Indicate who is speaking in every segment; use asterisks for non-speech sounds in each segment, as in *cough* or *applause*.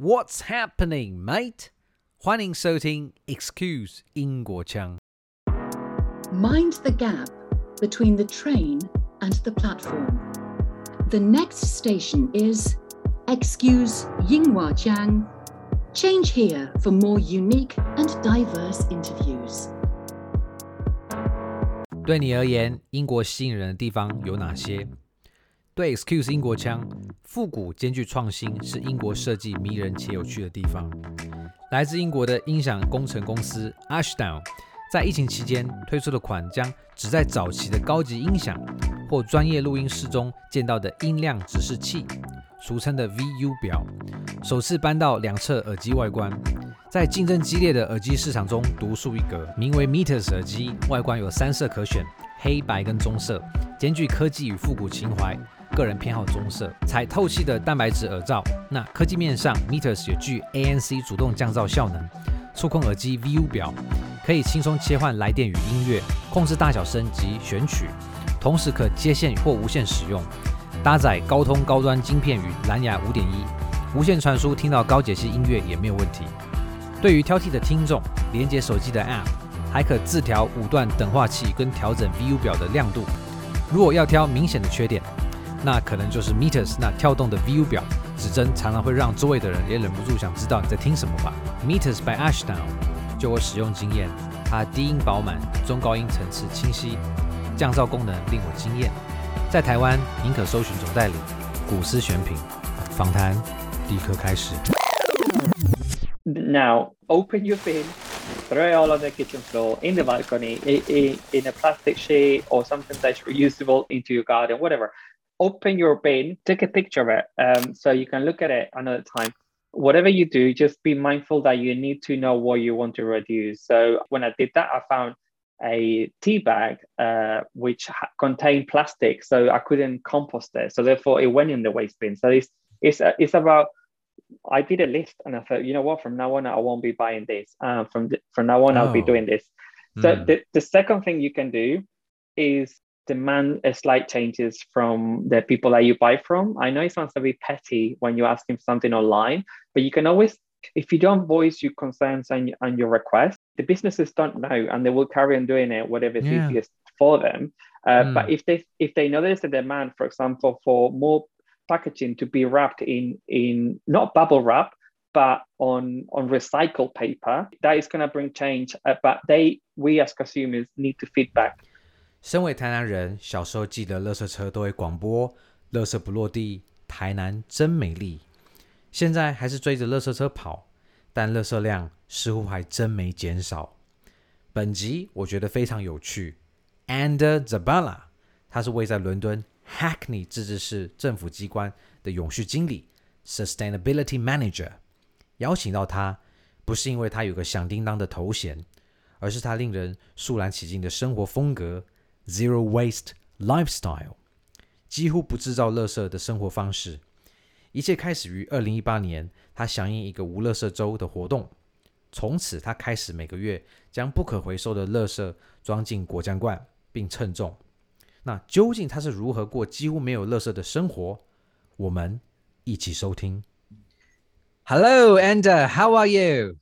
Speaker 1: What's happening, mate？欢迎收听 Excuse 英国腔。
Speaker 2: Mind the gap between the train and the platform. The next station is Excuse Yinghua Jiang. Change here for more unique and diverse interviews.
Speaker 1: 对你而言，英国吸引人的地方有哪些？ 对 Excuse 英国腔，复古兼具创新是英国设计迷人且有趣的地方。来自英国的音响工程公司 Ashdown，在疫情期间推出了款将只在早期的高级音响或专业录音室中见到的音量指示器，俗称的 VU 表，首次搬到两侧耳机外观。在竞争激烈的耳机市场中独树一格，名为 Meters 耳机，外观有三色可选，黑白跟棕色，兼具科技与复古情怀。个人偏好棕色，采透气的蛋白质耳罩。那科技面上，Meters 有具 ANC 主动降噪效能，触控耳机 VU 表可以轻松切换来电与音乐，控制大小声及选曲，同时可接线或无线使用。搭载高通高端晶片与蓝牙5.1，无线传输听到高解析音乐也没有问题。对于挑剔的听众，连接手机的 App 还可自调五段等化器跟调整 VU 表的亮度。如果要挑明显的缺点，那可能就是 meters 那跳动的 VU 表指针，常常会让周围的人也忍不住想知道你在听什么吧。Meters by Ashdown，就我使用经验，它低音饱满，中高音层次清晰，降噪功能令我惊艳。在台湾，您可搜寻总代理古思选品，访谈立刻开始。
Speaker 3: Now open your bin, throw it all on the kitchen floor, in the balcony, in, in a plastic sheet or something that's reusable into your garden, whatever. Open your bin, take a picture of it um, so you can look at it another time. Whatever you do, just be mindful that you need to know what you want to reduce. So when I did that, I found a tea bag uh, which ha- contained plastic, so I couldn't compost it. So therefore, it went in the waste bin. So it's it's uh, it's about I did a list and I thought, you know what, from now on, I won't be buying this. Uh, from th- from now on, I'll be
Speaker 1: Oh.
Speaker 3: doing this. So
Speaker 1: Mm.
Speaker 3: the, the second thing you can do is demand a slight changes from the people that you buy from. I know it sounds a bit petty when you're asking for something online, but you can always, if you don't voice your concerns and, and your requests, the businesses don't know and they will carry on doing it, whatever is
Speaker 1: Yeah.
Speaker 3: easiest for them. Uh,
Speaker 1: Mm.
Speaker 3: But if they if they know there's a demand, for example, for more packaging to be wrapped in in not bubble wrap but on on recycled paper that is going to bring change uh, but they we as consumers need to feedback
Speaker 1: 身为台南人，小时候记得垃圾车都会广播“垃圾不落地，台南真美丽”。现在还是追着垃圾车跑，但垃圾量似乎还真没减少。本集我觉得非常有趣。And Zabala，他是位在伦敦 Hackney 自治市政府机关的永续经理 （Sustainability Manager）。邀请到他，不是因为他有个响叮当的头衔，而是他令人肃然起敬的生活风格。Zero Waste Lifestyle，几乎不制造垃圾的生活方式。一切开始于二零一八年，他响应一个无垃圾周的活动。从此，他开始每个月将不可回收的垃圾装进果酱罐，并称重。那究竟他是如何过几乎没有垃圾的生活？我们一起收听。Hello, and how are you?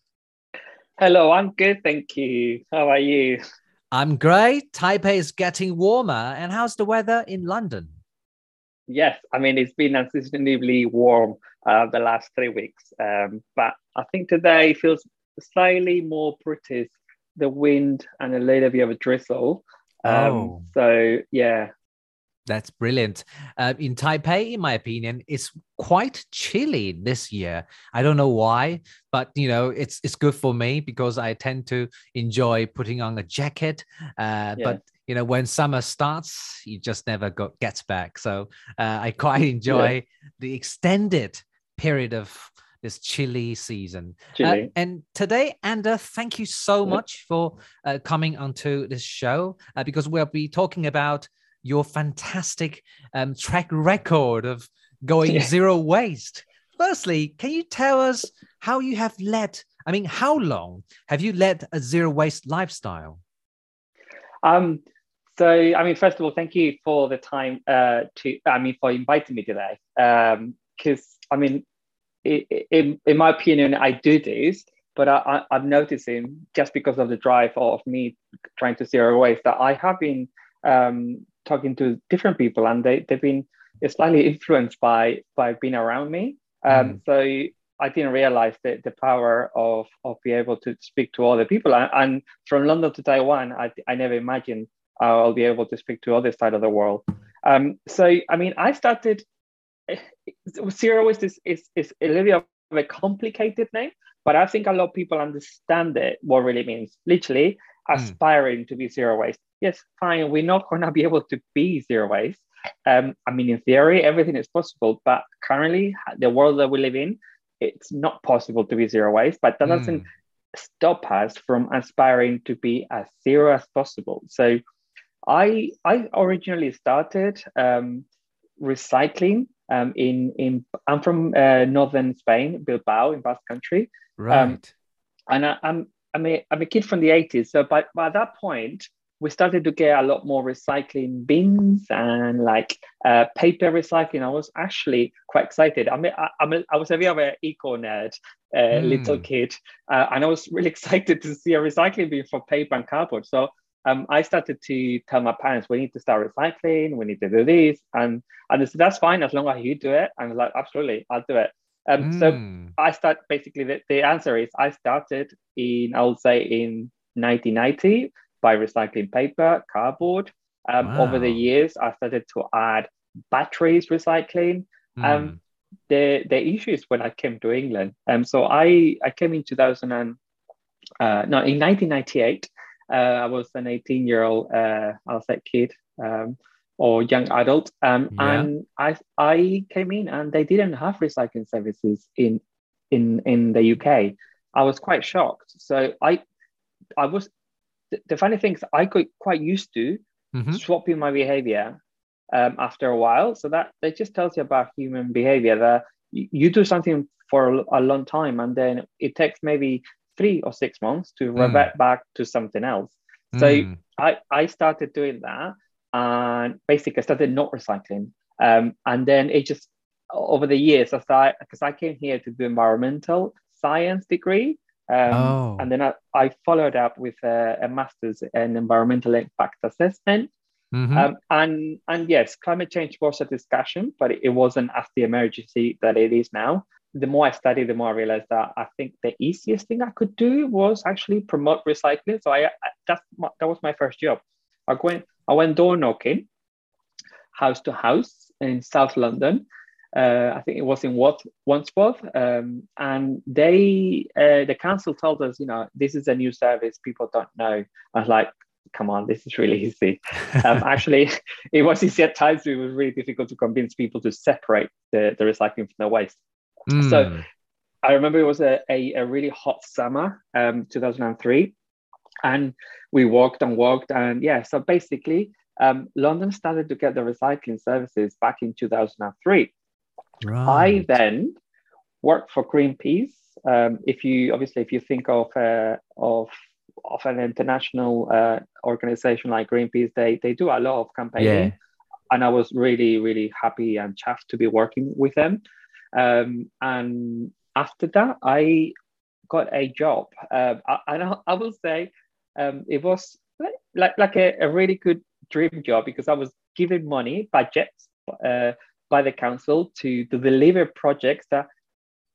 Speaker 3: hello i'm good thank you how are you
Speaker 1: I'm great. Taipei is getting warmer. And how's the weather in London?
Speaker 3: yes i mean it's been unseasonably warm uh, the last three weeks um, but i think today feels slightly more british the wind and a little bit of a drizzle um,
Speaker 1: Oh.
Speaker 3: so yeah
Speaker 1: That's brilliant. Uh, in Taipei, in my opinion, it's quite chilly this year. I don't know why, but you know, it's it's good for me because I tend to enjoy putting on a jacket. Uh,
Speaker 3: Yeah.
Speaker 1: But you know, when summer starts, you just never go, gets back. So uh, I quite *laughs* enjoy the extended period of this chilly season. Uh, and today, Ander, thank you so much for uh, coming onto this show uh, because we'll be talking about your fantastic um, track record of going
Speaker 3: Yeah.
Speaker 1: zero waste. Firstly, can you tell us how you have led? I mean, how long have you led a zero waste lifestyle?
Speaker 3: Um, so, I mean, first of all, thank you for the time uh, to, I mean, for inviting me today. Because, I mean, in, in my opinion, I do this, but I, I, am noticing just because of the drive of me trying to zero waste that I have been um, talking to different people and they, they've been slightly *laughs* influenced by by being around me. Um, mm. So I didn't realize the, the power of, of being able to speak to other people. And, and from London to Taiwan, I, I never imagined I'll be able to speak to other side of the world. Um, so, I mean, I started, zero is, is, is a little bit of a complicated name, but I think a lot of people understand it, what it really means. Literally. Aspiring mm. to be zero waste. Yes, fine, we're not going to be able to be zero waste. Um, I mean, in theory, everything is possible, but currently, the world that we live in, it's not possible to be zero waste, but that mm. doesn't stop us from aspiring to be as zero as possible. So I I originally started um, recycling um, in in I'm from uh, northern Spain, Bilbao in Basque Country.
Speaker 1: Um, right.
Speaker 3: Um, and I, I'm I'm a, I'm a kid from the 80s. So by, by that point, we started to get a lot more recycling bins and like uh, paper recycling. I was actually quite excited. I mean, I, I'm a, I was a bit of an eco nerd, uh, mm. little kid, uh, and I was *laughs* really excited to see a recycling bin for paper and cardboard. So um, I started to tell my parents, we need to start recycling, we need to do this. And, and they said, that's fine as long as you do it. And I was like, absolutely, I'll do it. Um, mm. So hmm. I start basically, the, the answer is I started in, I would say in 1990 by recycling paper, cardboard. Um, wow. Over the years, I started to add batteries recycling. Mm. Um, the the issue is when I came to England. Um, so I I came in 2000 and uh, no in 1998. Uh, I was an 18 year old uh, I say kid um, or young adult, um, yeah. and I I came in and they didn't have recycling services in in in the UK. I was quite shocked. So I I was the funny thing is I got quite used to mm-hmm. swapping my behavior um, after a while. So that that just tells you about human behavior that you, do something for a, long time and then it takes maybe three or six months to mm. revert back to something else. So mm. I, I started doing that and basically I started not recycling. Um, and then it just over the years, I started because I came here to do environmental science degree. Um, oh. And then I, I, followed up with a, a, master's in environmental impact assessment. Mm-hmm. Um, and and yes, climate change was a discussion, but it, it wasn't as the emergency that it is now. The more I studied, the more I realized that I think the easiest thing I could do was actually promote recycling. So I, I that's my, that was my first job. I went I went door knocking, house to house in South London, uh, I think it was in what Wandsworth, um, and they uh, the council told us, you know, this is a new service people don't know. I was like, come on, this is really easy. *laughs* um, actually, *laughs* it was easy at times. It was really difficult to convince people to separate the, the recycling from the waste. Mm. So hmm. I remember it was a, a, a really hot summer, um, 2003, and we walked and walked, and yeah. So basically, um, London started to get the recycling services back in 2003 Right. I then worked for Greenpeace. Um, if you obviously, if you think of uh, of of an international uh, organization like Greenpeace, they they do a lot of campaigning, yeah. and I was really really happy and chuffed to be working with them. Um, and after that, I got a job, uh, and I, I will say um, it was like like a, a really good dream job because I was given money budgets uh, by the council to, to deliver projects that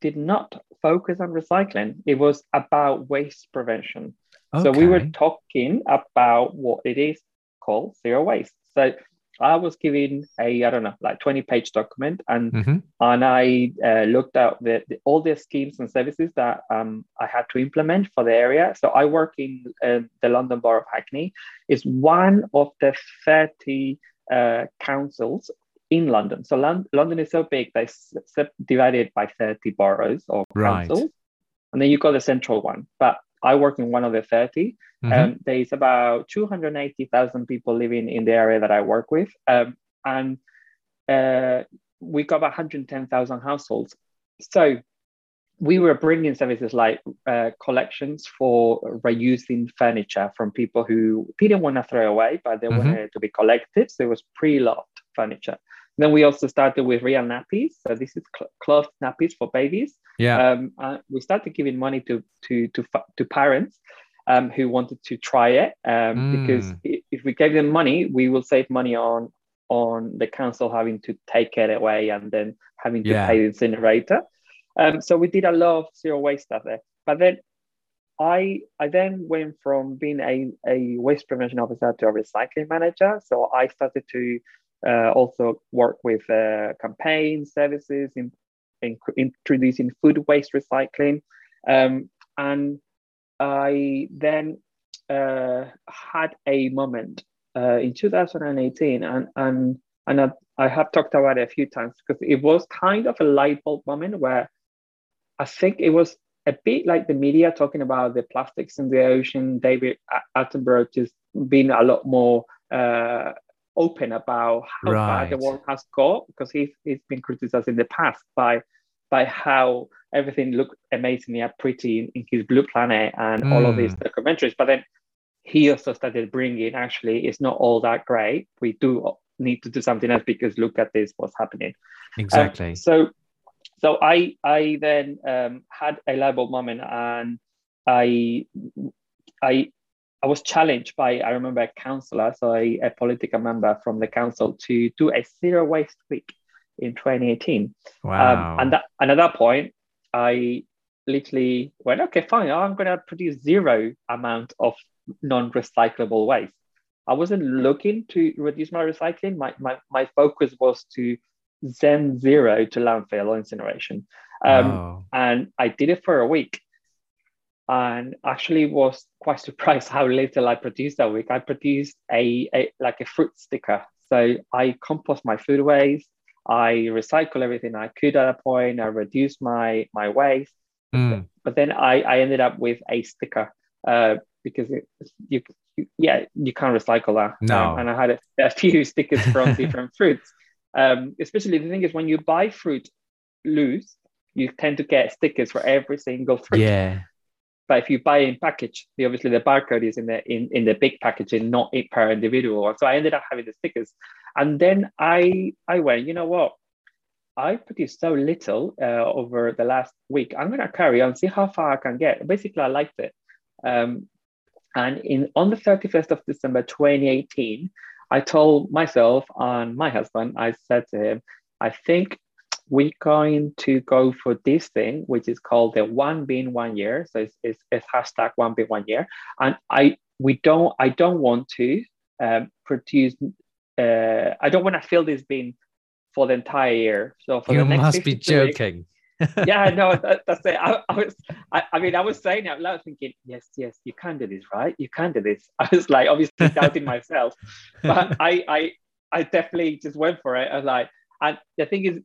Speaker 3: did not focus on recycling. It was about waste prevention. Okay. So we were talking about what it is called zero waste. So I was given a I don't know like twenty page document and mm-hmm. and I uh, looked at the, the, all the schemes and services that um, I had to implement for the area. So I work in uh, the London Borough of Hackney. is one of the thirty uh, councils in London. So Lon- London is so big they divided by 30 boroughs or councils. And then you got the central one. But I work in one of the 30. Mm-hmm. Um, there's about 280,000 people living in the area that I work with. Um, and uh, we got 110,000 households. So we were bringing services like uh, collections for reusing furniture from people who didn't want to throw away, but they mm-hmm. wanted to be collected. So it was pre-loved furniture. Then we also started with real nappies. So this is cl- cloth nappies for babies.
Speaker 1: Yeah.
Speaker 3: Um, uh, we started giving money to to to to parents um, who wanted to try it um,
Speaker 1: Mm.
Speaker 3: because if we gave them money, we will save money on on the council having to take it away and then having to
Speaker 1: Yeah.
Speaker 3: pay the incinerator. Um, so we did a lot of zero waste stuff there. But then I I then went from being a, a waste prevention officer to a recycling manager. So I started to uh, also work with uh, campaign services in, in introducing food waste recycling. Um, and I then uh, had a moment uh, in 2018, and and and I, have talked about it a few times because it was kind of a light bulb moment where I think it was a bit like the media talking about the plastics in the ocean. David Attenborough just being a lot more uh, open about how bad the
Speaker 1: Right.
Speaker 3: world has got because he's, he's been criticized in the past by by how everything looked amazingly pretty in, in his Blue Planet and all of these documentaries. But then he also started bringing actually it's not all that great. We do need to do something else because look at this, what's happening. Um,
Speaker 1: Exactly.
Speaker 3: so, so I I then um, had a bulb moment, and I I I was challenged by I remember a councillor, so a, a political member from the council, to do a zero waste week in 2018.
Speaker 1: wow.
Speaker 3: Um, and that and at that point, I literally went, okay, fine, I'm gonna produce zero amount of non-recyclable waste. I wasn't looking to reduce my recycling. My my, my focus was to send zero to landfill or incineration. Um,
Speaker 1: Wow.
Speaker 3: and I did it for a week and actually was quite surprised how little I produced that week. I produced a, a like a fruit sticker. So I compost my food waste. I recycle everything I could at a point. I reduce my my waste,
Speaker 1: Mm.
Speaker 3: but then I, I ended up with a sticker uh, because it, you, you yeah you can't recycle that.
Speaker 1: No.
Speaker 3: Um, and I had a, a few *laughs* stickers from *laughs* different fruits. Um, especially the thing is when you buy fruit loose, you tend to get stickers for every single fruit.
Speaker 1: Yeah.
Speaker 3: But if you buy in package, the obviously the barcode is in the in, in the big packaging, not it per individual. So I ended up having the stickers. And then I I went, you know what? I produced so little uh, over the last week. I'm gonna carry on, see how far I can get. Basically, I liked it. Um, and in on the 31st of December 2018, I told myself and my husband, I said to him, I think we're going to go for this thing, which is called the one bin one year. So it's, it's, it's hashtag one bin one year. And I we don't I don't want to um, produce uh, I don't want to fill this bin for the entire year. So for
Speaker 1: You
Speaker 3: the next
Speaker 1: must be
Speaker 3: 52 weeks-
Speaker 1: joking. *laughs*
Speaker 3: yeah, no, *laughs* that, that's it. I, I was, I, I mean, I was saying out loud, thinking, yes, yes, you can do this, right? You can do this. *laughs* I was like, obviously doubting myself, but I, I, I definitely just went for it. I was like, and the thing is,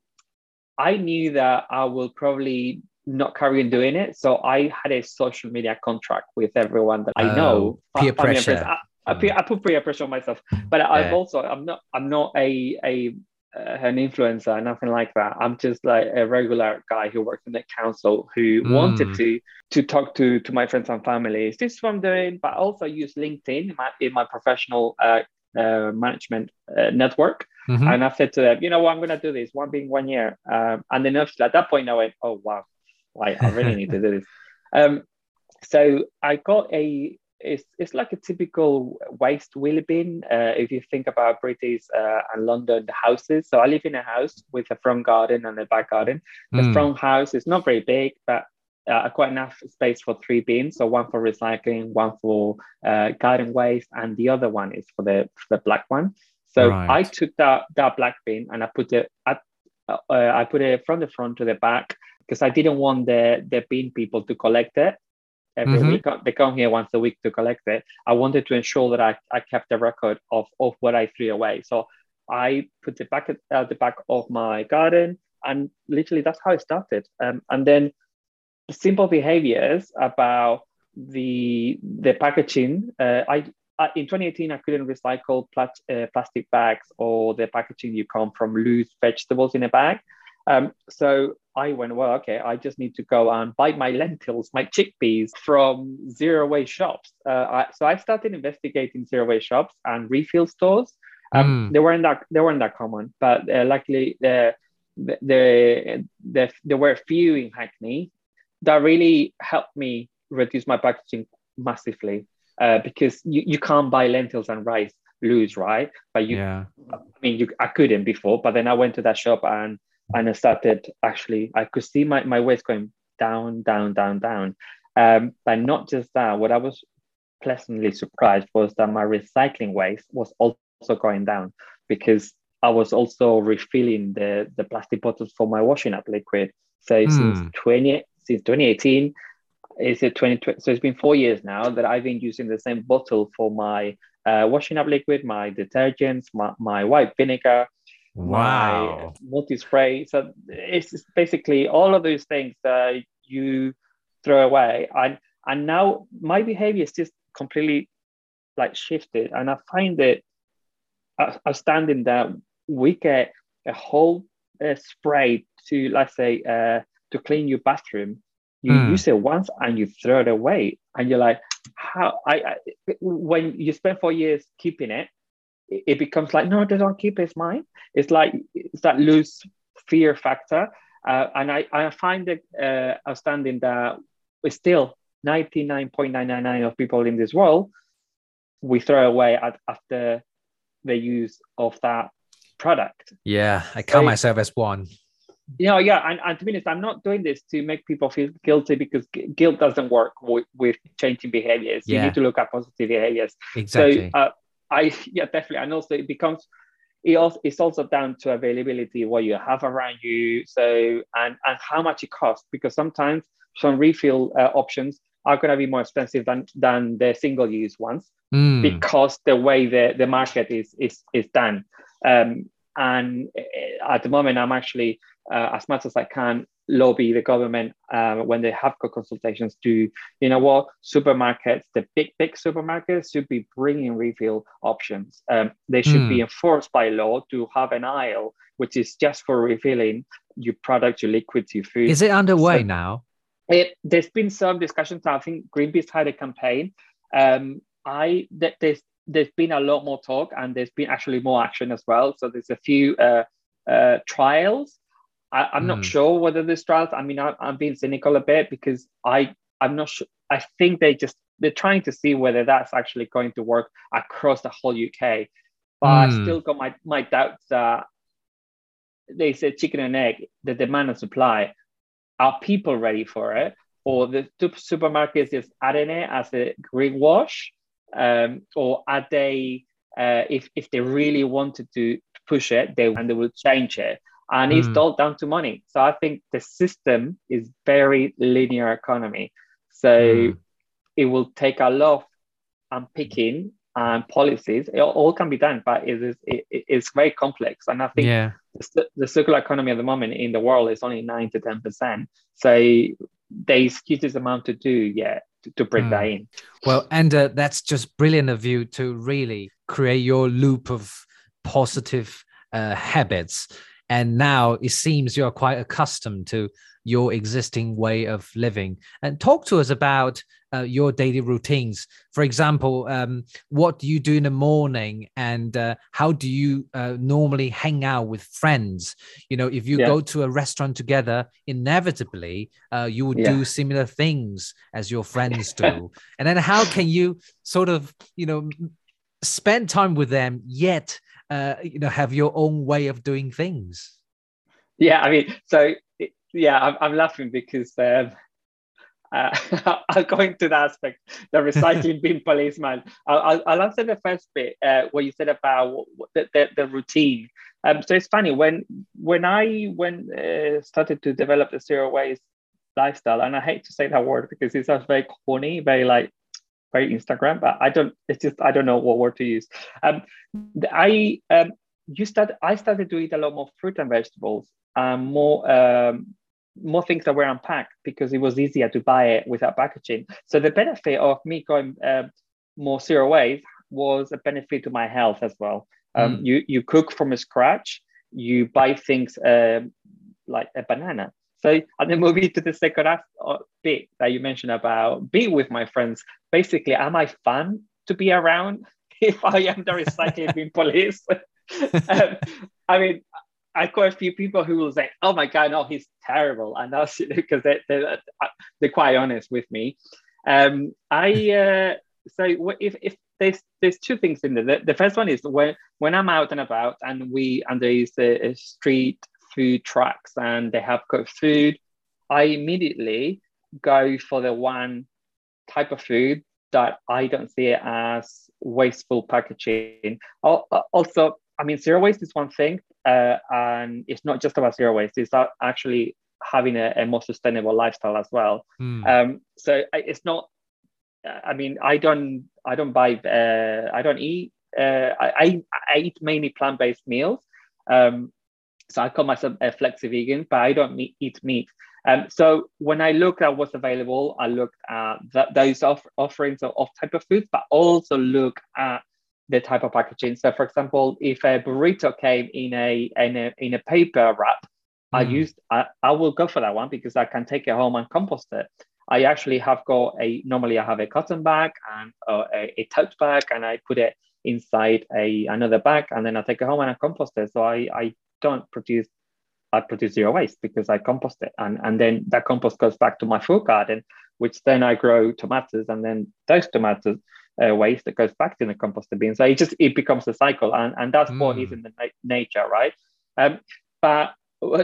Speaker 3: I knew that I will probably not carry on doing it, so I had a social media contract with everyone that I know.
Speaker 1: Oh, peer
Speaker 3: and friends.
Speaker 1: pressure.
Speaker 3: I, I, peer- I put peer pressure on myself, but I've also, I'm not, I'm not a, a uh, an influencer, nothing like that. I'm just like a regular guy who works in the council who
Speaker 1: Mm.
Speaker 3: wanted to to talk to to my friends and family. Is this what I'm doing? But also use LinkedIn in my, in my professional uh, uh, management uh, network.
Speaker 1: Mhm.
Speaker 3: And I said to them, you know what, I'm gonna do this one bin one year. Um, and then at that point I went, oh wow, like I really need to do this. *laughs* Um, so I got a it's it's like a typical waste wheelie bin. Uh, if you think about British uh, and London houses, so I live in a house with a front garden and a back garden. The
Speaker 1: Mm.
Speaker 3: front house is not very big, but uh, quite enough space for three bins. So one for recycling, one for uh, garden waste, and the other one is for the for the black one. So
Speaker 1: Right.
Speaker 3: I took that that black bin and I put it at uh, I put it from the front to the back because I didn't want the the bin people to collect it every
Speaker 1: Mhm.
Speaker 3: week. They come here once a week to collect it. I wanted to ensure that I, I kept a record of, of what I threw away. So I put it back at, at the back of my garden, and literally that's how it started. Um, and then simple behaviors about the the packaging. Uh, I, I in 2018 I couldn't recycle plat, uh, plastic bags or the packaging you come from loose vegetables in a bag. Um, so I went, well, okay, I just need to go and buy my lentils, my chickpeas from zero waste shops. Uh, I, so I started investigating zero waste shops and refill stores. Um, They weren't that they weren't that common, but uh, luckily the, the the the there were a few in Hackney that really helped me reduce my packaging massively uh, because you, you can't buy lentils and rice loose, right? But you,
Speaker 1: Yeah.
Speaker 3: I mean, you, I couldn't before, but then I went to that shop and and I started actually, I could see my, my waist going down, down, down, down. Um, but not just that, what I was pleasantly surprised was that my recycling waste was also going down because I was also refilling the, the plastic bottles for my washing up liquid. So since
Speaker 1: Hmm.
Speaker 3: 20, since 2018, is it 2020? So it's been four years now that I've been using the same bottle for my uh, washing up liquid, my detergents, my, my white vinegar,
Speaker 1: Wow.
Speaker 3: my multi spray. So it's basically all of those things that you throw away. And and now my behavior is just completely like shifted, and I find it outstanding that we get a whole uh, spray to let's say uh, to clean your bathroom. You
Speaker 1: Hmm.
Speaker 3: use it once and you throw it away, and you're like, how? I, I when you spend four years keeping it, it it becomes like no, they don't keep it, it's mine. It's like it's that loose fear factor, uh, and I I find it uh, outstanding that we still 99.999 of people in this world we throw away at, after the use of that product.
Speaker 1: Yeah. I count
Speaker 3: So-
Speaker 1: myself as one.
Speaker 3: You know, yeah, and, and to be honest, I'm not doing this to make people feel guilty because guilt doesn't work with, with changing behaviors. You need to look at positive behaviors.
Speaker 1: Exactly.
Speaker 3: So uh, I yeah definitely, and also it becomes it also it's also down to availability, what you have around you, so and and how much it costs because sometimes some refill uh, options are going to be more expensive than than the single use ones
Speaker 1: Mm.
Speaker 3: because the way the, the market is is is done. Um, and uh, at the moment, I'm actually uh, as much as I can lobby the government uh, when they have consultations to you know what supermarkets, the big big supermarkets should be bringing refill options. Um, they should be enforced by law to have an aisle which is just for refilling your product, your liquids, your food.
Speaker 1: Is it underway
Speaker 3: So-
Speaker 1: now?
Speaker 3: It, there's been some discussions. I think Greenpeace had a campaign. Um, I th- there's there's been a lot more talk, and there's been actually more action as well. So there's a few uh, uh, trials. I, I'm
Speaker 1: Hmm.
Speaker 3: not sure whether there's trials. I mean, I, I'm being cynical a bit because I I'm not sure. I think they just they're trying to see whether that's actually going to work across the whole UK. But I've
Speaker 1: Hmm.
Speaker 3: still got my my doubts that they said chicken and egg, the demand and supply. Are people ready for it? Or the supermarkets just adding it as a greenwash? Um, or are they, uh, if, if they really wanted to push it, they and they will change it? And it's
Speaker 1: Mm.
Speaker 3: all down to money. So I think the system is very linear economy. So
Speaker 1: Mm.
Speaker 3: it will take a lot of unpicking and policies. It all can be done, but it is it, it's very complex. And I think
Speaker 1: Yeah.
Speaker 3: the, the circular economy at the moment in the world is only nine to ten percent. So there's huge amount to do yet to, to bring that in.
Speaker 1: Well, and uh, that's just brilliant of you to really create your loop of positive uh, habits. And now it seems you're quite accustomed to your existing way of living. And talk to us about uh, your daily routines. For example, um, what do you do in the morning, and uh, how do you uh, normally hang out with friends? You know, if you
Speaker 3: Yeah.
Speaker 1: go to a restaurant together, inevitably uh, you would
Speaker 3: Yeah.
Speaker 1: do similar things as your friends *laughs* do. and then how can you sort of, you know, spend time with them yet, uh, you know, have your own way of doing things?
Speaker 3: Yeah, I mean, so yeah, I'm, I'm laughing because um, uh, *laughs* I'll go into that aspect, the recycling *laughs* bin policeman. I'll, I'll, answer the first bit, uh, what you said about the, the, the routine. Um, so it's funny when when I when uh, started to develop the zero waste lifestyle, and I hate to say that word because it sounds very corny, very like very Instagram, but I don't. It's just I don't know what word to use. Um, I um, you start. I started to eat a lot more fruit and vegetables, um, more um, more things that were unpacked because it was easier to buy it without packaging. So the benefit of me going um more zero waste was a benefit to my health as well. Um, You you cook from scratch. You buy things um, like a banana. So and then moving to the second uh, bit that you mentioned about be with my friends. Basically, am I fun to be around? *laughs* if I am the recycling *laughs* police. *laughs* um, I mean, I've got a few people who will say, "Oh my god, no, he's terrible," and that's because they, they, they're quite honest with me. Um, I uh, so if if there's there's two things in there. The, the, first one is when when I'm out and about and we and there's a, a street food trucks and they have got food, I immediately go for the one type of food that I don't see it as wasteful packaging. Also, I mean, zero waste is one thing, uh, and it's not just about zero waste. It's actually having a, a more sustainable lifestyle as well. Mm. Um, so it's not. I mean, I don't. I don't buy. Uh, I don't eat. Uh, I, I eat mainly plant based meals. Um, so I call myself a flexi vegan, but I don't eat meat. Um, so when I looked at what's available, I looked at th- those off- offerings of, of type of foods, but also look at the type of packaging. So, for example, if a burrito came in a in a, in a paper wrap, mm. I used I, I will go for that one because I can take it home and compost it. I actually have got a normally I have a cotton bag and uh, a, a tote bag, and I put it inside a another bag, and then I take it home and I compost it. So I I don't produce I produce zero waste because I compost it. And, and then that compost goes back to my fruit garden, which then I grow tomatoes and then those tomatoes uh, waste that goes back to the composter bin. So it just, it becomes a cycle and, and that's mm. what is in the na- nature, right? Um, but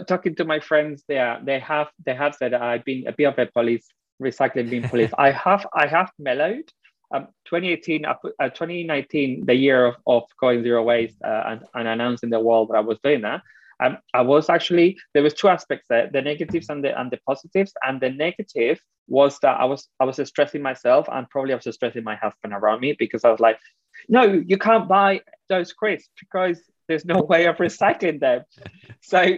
Speaker 3: talking to my friends there, they have, they have said I've been a bit of a police, recycling bin police. *laughs* I have, I have mellowed. Um, 2018, uh, 2019, the year of, of going zero waste uh, and, and announcing the world that I was doing that, um, I was actually there was two aspects there: the negatives and the and the positives. And the negative was that I was I was stressing myself, and probably I was stressing my husband around me because I was like, "No, you can't buy those crisps because there's no way of recycling them." *laughs* so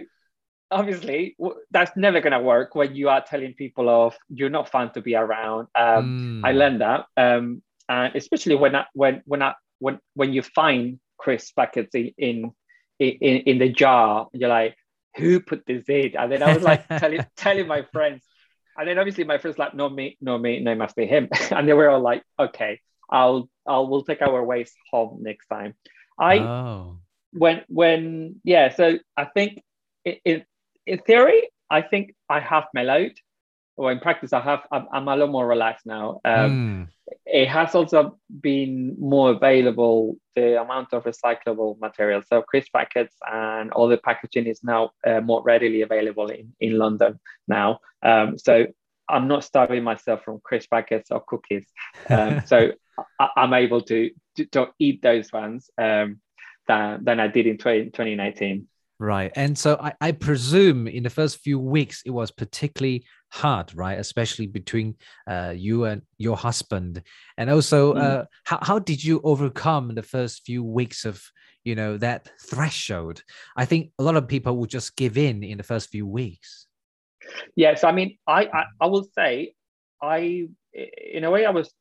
Speaker 3: obviously that's never going to work when you are telling people of you're not fun to be around um, mm. i learned that um, and especially when I, when when I, when when you find crisp packets in, in in, in the jar. You're like, who put this in? And then I was like *laughs* telling telling my friends. And then obviously my friends like, no me, no me, no, it must be him. *laughs* and they were all like, okay, I'll I'll we'll take our ways home next time. I oh. when when yeah, so I think in, in theory, I think I have mellowed or in practice, I have I'm, I'm a lot more relaxed now. Um, mm. It has also been more available the amount of recyclable material. So crisp packets and all the packaging is now uh, more readily available in, in London now. Um, so I'm not starving myself from crisp packets or cookies. Um, *laughs* so I, am able to, to, to eat those ones um, than than I did in 20, 2019.
Speaker 1: Right. And so I, I presume in the first few weeks it was particularly hard, right? Especially between uh, you and your husband. And also, mm. uh, how, how did you overcome the first few weeks of, you know, that threshold? I think a lot of people will just give in in the first few weeks.
Speaker 3: Yes. I mean, I, I, I will say, I, in a way, I was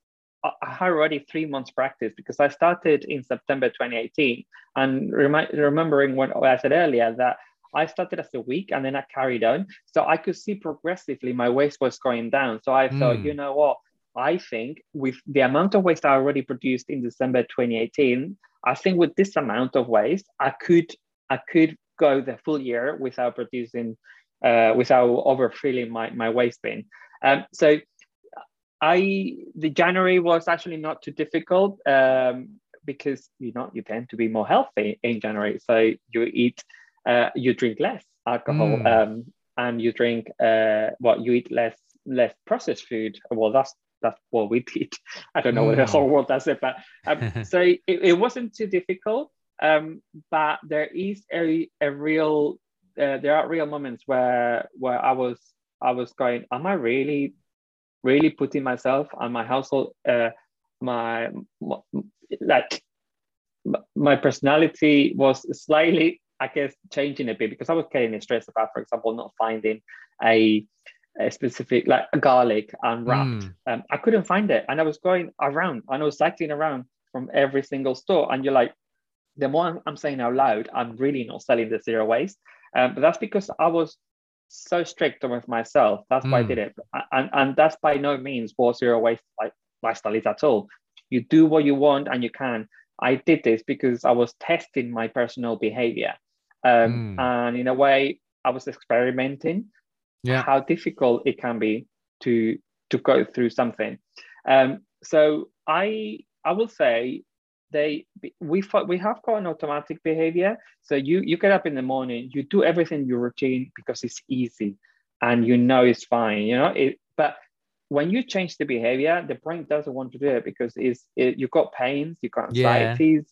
Speaker 3: had already three months practice because I started in September 2018. And remi- remembering what I said earlier, that I started as a week and then I carried on. So I could see progressively my waste was going down. So I thought, mm. you know what? I think with the amount of waste I already produced in December 2018, I think with this amount of waste, I could I could go the full year without producing, uh, without overfilling my, my waste bin. Um, so I the January was actually not too difficult um, because you know you tend to be more healthy in January. So you eat uh, you drink less alcohol mm. um, and you drink uh, what you eat less less processed food. Well, that's that's what we *laughs* did. I don't know mm. what the hmm. whole world does it, but um, *laughs* so it, it wasn't too difficult. Um, but there is a, a real uh, there are real moments where where I was I was going, am I really really putting myself and my household uh, my, my like my personality was slightly I guess changing a bit because I was getting stressed about, for example, not finding a, a specific like a garlic unwrapped. Mm. Um, I couldn't find it, and I was going around and I was cycling around from every single store. And you're like, the more I'm saying out loud, I'm really not selling the zero waste. Um, but that's because I was so strict with myself. That's mm. why I did it, and and that's by no means what zero waste like lifestyle is at all. You do what you want and you can, I did this because I was testing my personal behavior. Um,
Speaker 1: Mm.
Speaker 3: And in a way, I was experimenting
Speaker 1: Yeah.
Speaker 3: how difficult it can be to to go through something. Um, so I I will say they we we have got an automatic behavior. So you you get up in the morning, you do everything in your routine because it's easy, and you know it's fine. You know it, but when you change the behavior, the brain doesn't want to do it because it's it, you've got pains, you've got
Speaker 1: Yeah.
Speaker 3: anxieties,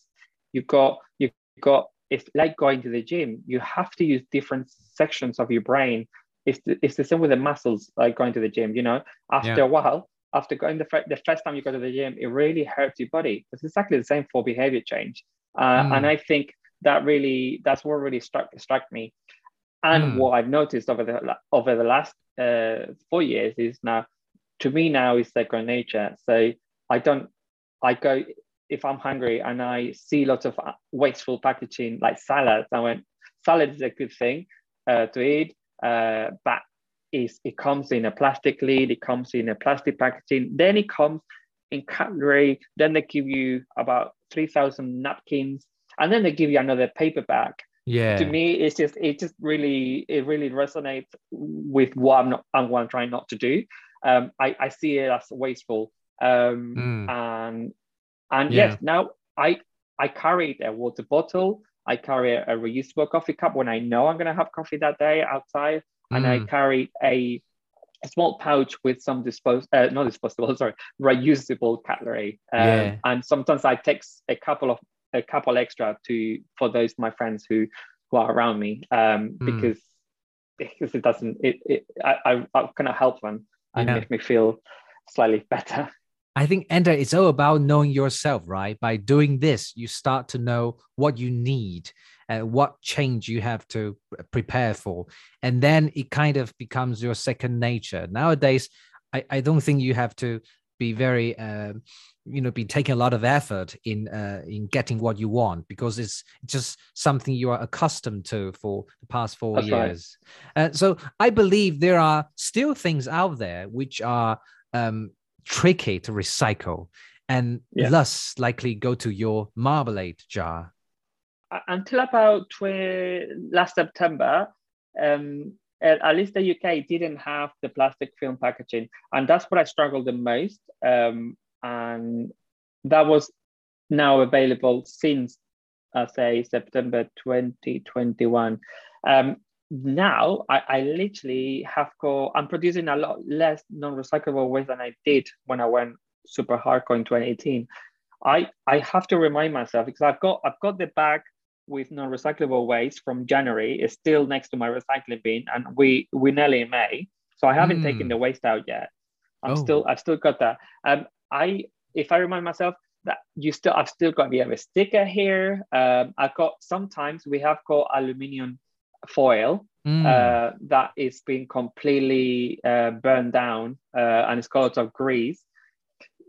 Speaker 3: you've got you've got it's like going to the gym. You have to use different sections of your brain. It's the, it's the same with the muscles, like going to the gym. You know, after
Speaker 1: Yeah.
Speaker 3: a while, after going the, the first time you go to the gym, it really hurts your body. It's exactly the same for behavior change. Uh,
Speaker 1: Mm.
Speaker 3: And I think that really that's what really struck struck me. And
Speaker 1: Mm.
Speaker 3: what I've noticed over the over the last uh, four years is now, to me now is second nature. So I don't, I go if I'm hungry and I see lots of uh, wasteful packaging like salads. I went salad is a good thing uh, to eat, uh, but is it comes in a plastic lid, it comes in a plastic packaging, then it comes in cutlery, then they give you about 3,000 napkins, and then they give you another paper bag.
Speaker 1: Yeah.
Speaker 3: To me, it's just it just really it really resonates with what I'm not and what I'm trying not to do. Um, I, I see it as wasteful. Um,
Speaker 1: Mm.
Speaker 3: and and
Speaker 1: Yeah.
Speaker 3: yes, now I I carry a water bottle. I carry a, a reusable coffee cup when I know I'm gonna have coffee that day outside, and I
Speaker 1: Mm.
Speaker 3: carry a, a small pouch with some dispos uh, not disposable, *laughs* sorry, reusable cutlery. Um,
Speaker 1: Yeah.
Speaker 3: And sometimes I take a couple of a couple extra to for those my friends who who are around me um,
Speaker 1: Mm.
Speaker 3: because because it doesn't it, it I, I, of help them and
Speaker 1: Yeah.
Speaker 3: make me feel slightly better.
Speaker 1: I think Ender, it's all about knowing yourself, right? By doing this, you start to know what you need and what change you have to prepare for. And then it kind of becomes your second nature. Nowadays, I, I don't think you have to be very um, you know be taking a lot of effort in uh, in getting what you want because it's just something you are accustomed to for the past four
Speaker 3: That's right.
Speaker 1: years uh, so i believe there are still things out there which are um, tricky to recycle and
Speaker 3: Yeah.
Speaker 1: thus likely go to your marmalade jar
Speaker 3: Uh, until about tw- last September, um, at, at least the UK didn't have the plastic film packaging, and that's what I struggled the most. Um, and that was now available since, I say, September 2021. Um, now I, I literally have got. I'm producing a lot less non-recyclable waste than I did when I went super hardcore in 2018. I I have to remind myself because I've got I've got the bag with non-recyclable waste from January is still next to my recycling bin, and we we nearly in May, so I haven't taken
Speaker 1: Mm.
Speaker 3: the waste out yet. I'm
Speaker 1: Oh.
Speaker 3: still I've still got that. Um, I if I remind myself that you still I've still got we have a sticker here. Um, I've got sometimes we have got aluminium foil
Speaker 1: Mm.
Speaker 3: uh, that is being completely uh, burned down uh, and it's got lots of grease.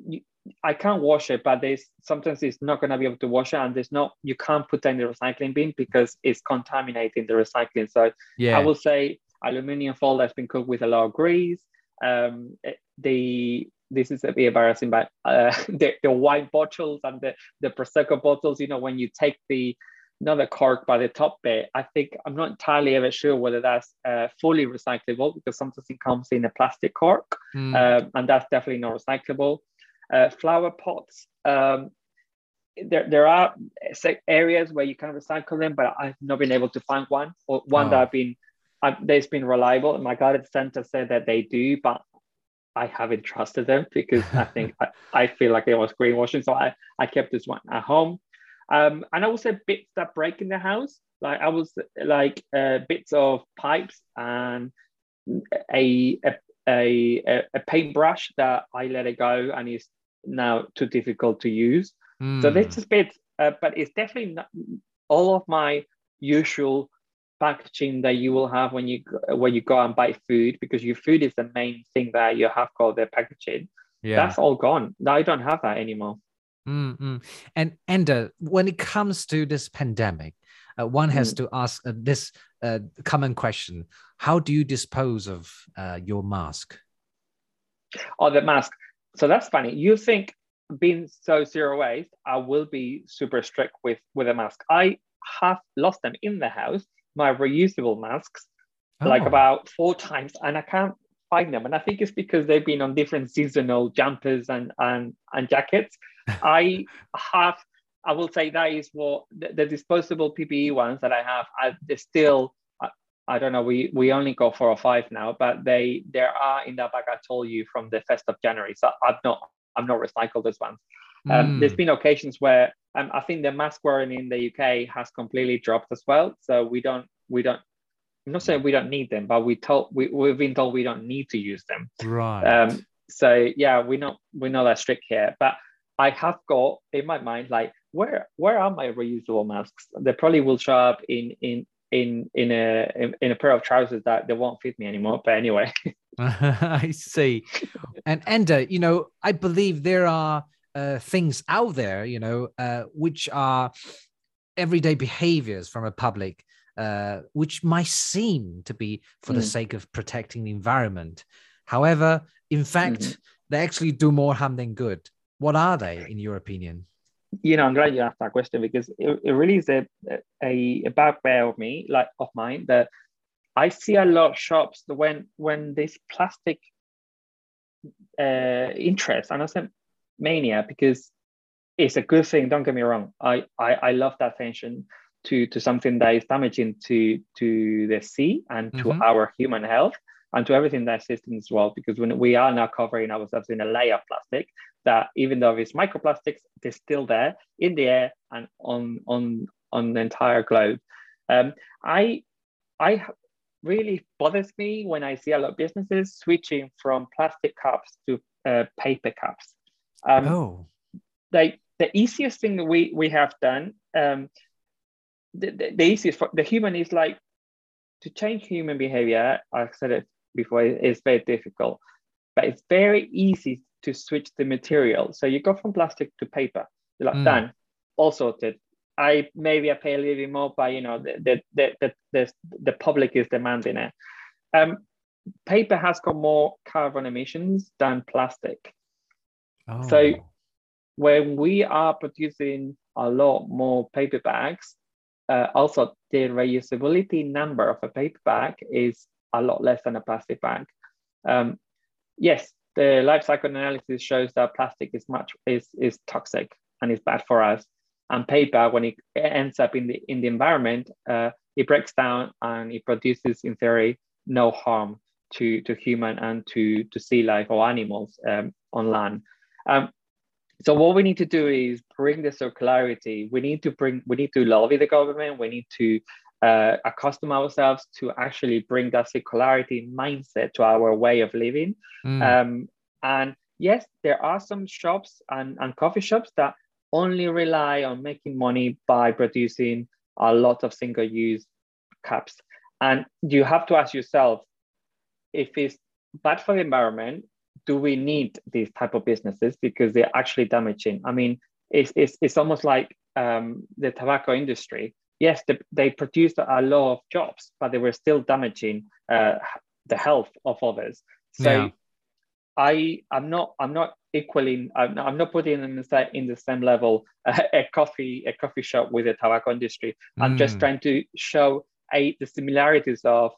Speaker 3: You, I can't wash it, but there's sometimes it's not going to be able to wash it, and there's not you can't put that in the recycling bin because it's contaminating the recycling. So
Speaker 1: yeah
Speaker 3: I will say aluminium foil that's been cooked with a lot of grease. Um, the this is a bit embarrassing, but uh, *laughs* the, the wine bottles and the the prosecco bottles, you know, when you take the not the cork by the top bit, I think I'm not entirely ever sure whether that's uh, fully recyclable because sometimes it comes in a plastic cork,
Speaker 1: Mm.
Speaker 3: um, and that's definitely not recyclable. Uh, flower pots. Um, there, there are areas where you can recycle them, but I've not been able to find one or one that
Speaker 1: Oh.
Speaker 3: I've been I've, that's been reliable. My guidance center said that they do, but I haven't trusted them because I think *laughs* I, I feel like it was greenwashing. So I, I kept this one at home. Um, and I also bits that break in the house. Like I was like uh, bits of pipes and a, a, a, a paintbrush that I let it go and is now too difficult to use. So
Speaker 1: Mm.
Speaker 3: this is bit, uh, but it's definitely not all of my usual packaging that you will have when you go- when you go and buy food because your food is the main thing that you have called the packaging.
Speaker 1: yeah
Speaker 3: That's all gone. I don't have that anymore.
Speaker 1: Mm, mm. And and uh, when it comes to this pandemic, uh, one has
Speaker 3: Mm.
Speaker 1: to ask uh, this uh, common question: How do you dispose of uh, your mask?
Speaker 3: Or the mask. So that's funny. You think being so zero waste, I will be super strict with with a mask. I have lost them in the house, my reusable masks, oh. like about four times, and I can't find them. And I think it's because they've been on different seasonal jumpers and and and jackets. I have. I will say that is what the, the disposable PPE ones that I have. I, they're still I don't know. We we only got four or five now, but they there are in that bag I told you from the first of January. So I've not I've not recycled those ones. Um, mm. There's been occasions where um, I think the mask wearing in the UK has completely dropped as well. So we don't we don't. I'm not saying we don't need them, but we told we we've been told we don't need to use them.
Speaker 1: Right.
Speaker 3: Um, so yeah, we're not we're not that strict here, but I have got in my mind like where where are my reusable masks? They probably will show up in in in in a in, in, a pair of trousers that they won't fit me anymore. But anyway, *laughs* *laughs*
Speaker 1: I see. And Ander, you know, I believe there are uh, things out there, you know, uh, which are everyday behaviors from a public, uh, which might seem to be for mm. the sake of protecting the environment. However, in fact, mm-hmm. they actually do more harm than good. What are they, in your opinion?
Speaker 3: you know, I'm glad you asked that question because it, it really is a, a, a bugbear of me, like of mine, that I see a lot of shops when when this plastic uh, interest, and I say mania because it's a good thing. Don't get me wrong. I I, I love that attention to to something that is damaging to to the sea and to mm-hmm. our human health and to everything that exists in this world because when we are now covering ourselves in a layer of plastic that even though it's microplastics they're still there in the air and on on on the entire globe. Um, i i really bothers me when i see a lot of businesses switching from plastic cups to uh, paper cups.
Speaker 1: Um, oh.
Speaker 3: they the easiest thing that we we have done um, the, the, the easiest for the human is like to change human behavior, I've said it before it's very difficult, but it's very easy to switch the material. So you go from plastic to paper. You're like, mm. done, all sorted. I maybe I pay a little bit more, but you know, the the the the, the public is demanding it. Um, paper has got more carbon emissions than plastic. Oh. So when we are producing a lot more paper bags, uh, also the reusability number of a paper bag is a lot less than a plastic bag. Um, yes, the life cycle analysis shows that plastic is much is, is toxic and is bad for us. And paper, when it ends up in the in the environment, uh, it breaks down and it produces, in theory, no harm to to human and to to sea life or animals um, on land. Um, so what we need to do is bring the circularity. We need to bring. We need to lobby the government. We need to uh, accustom ourselves to actually bring that circularity mindset to our way of living. Mm. Um, and yes, there are some shops and, and coffee shops that only rely on making money by producing a lot of single use cups. And you have to ask yourself if it's bad for the environment, do we need these type of businesses because they're actually damaging? I mean, it's, it's, it's almost like um, the tobacco industry yes, they, they produced a lot of jobs, but they were still damaging uh, the health of others. So yeah. I I'm not I'm not equaling I'm, I'm not putting in the, in the same level uh, a coffee a coffee shop with the tobacco industry. I'm just mm. trying to show a the similarities of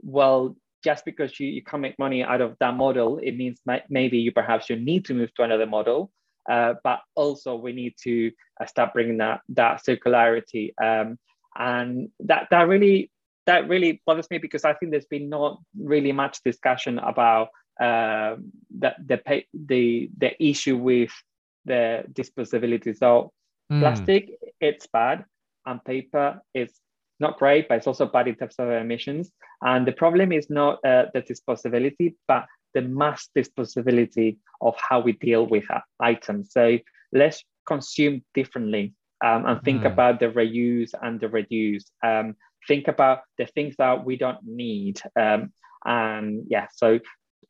Speaker 3: well just because you, you can't make money out of that model, it means maybe you perhaps you need to move to another model. Uh, but also we need to uh, start bringing that that circularity um, and that that really that really bothers me because I think there's been not really much discussion about uh, the the the the issue with the disposability. So mm. plastic, it's bad, and paper is not great, but it's also bad in terms of emissions. And the problem is not uh, the disposability, but the mass disposability of how we deal with items. So let's consume differently um, and think mm. about the reuse and the reduce. Um, think about the things that we don't need. Um, and yeah, so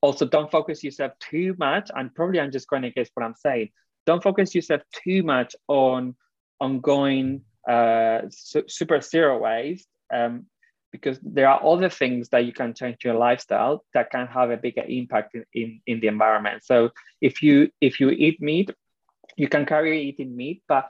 Speaker 3: also don't focus yourself too much. And probably I'm just going against what I'm saying. Don't focus yourself too much on ongoing uh, su- super zero waste um, because there are other things that you can change your lifestyle that can have a bigger impact in, in, in the environment so if you if you eat meat you can carry eating meat, but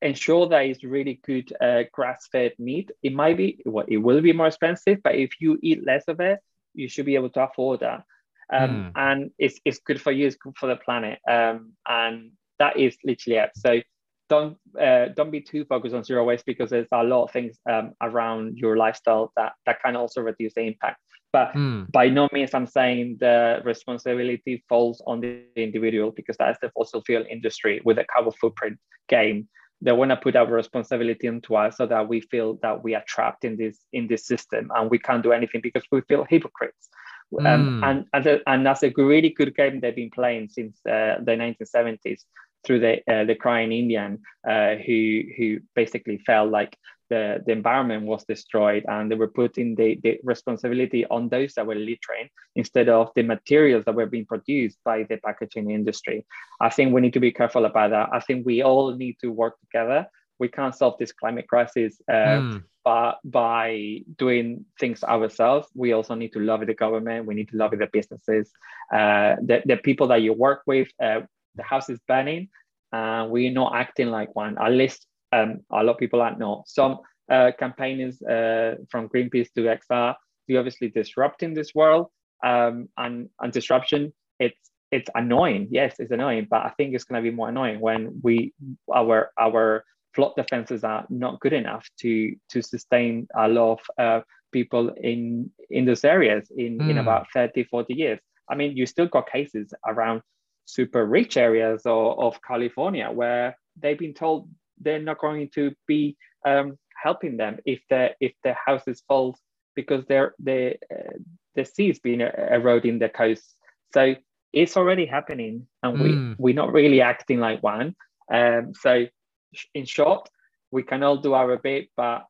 Speaker 3: ensure that it's really good uh, grass-fed meat. It might be, well, it will be more expensive, but if you eat less of it, you should be able to afford that. Um, mm. And it's, it's good for you, it's good for the planet. Um, and that is literally it. So don't uh, don't be too focused on zero waste because there's a lot of things um, around your lifestyle that that can also reduce the impact. But mm. by no means I'm saying the responsibility falls on the individual because that's the fossil fuel industry with a carbon footprint game. They want to put our responsibility into us so that we feel that we are trapped in this in this system and we can't do anything because we feel hypocrites. Mm. Um, and and, and that's a really good game they've been playing since uh, the 1970s through the uh, the crying Indian uh, who who basically felt like the, the environment was destroyed and they were putting the, the responsibility on those that were littering instead of the materials that were being produced by the packaging industry. I think we need to be careful about that. I think we all need to work together. We can't solve this climate crisis uh, mm. by, by doing things ourselves. We also need to lobby the government. We need to lobby the businesses, uh, the, the people that you work with. Uh, the house is burning and we're not acting like one. At least um, a lot of people are not. Some uh, campaigners uh, from Greenpeace to XR, we obviously disrupting this world um, and, and disruption. It's it's annoying. Yes, it's annoying, but I think it's going to be more annoying when we our our flood defenses are not good enough to to sustain a lot of uh, people in in those areas in mm. in hmm. about 30 40 years i mean you still got cases around super rich areas of, of California where they've been told they're not going to be um, helping them if the if the houses fall because they're the uh, the sea's been eroding the coast. So it's already happening, and we mm. we're not really acting like one. Um, so in short, we can all do our bit, but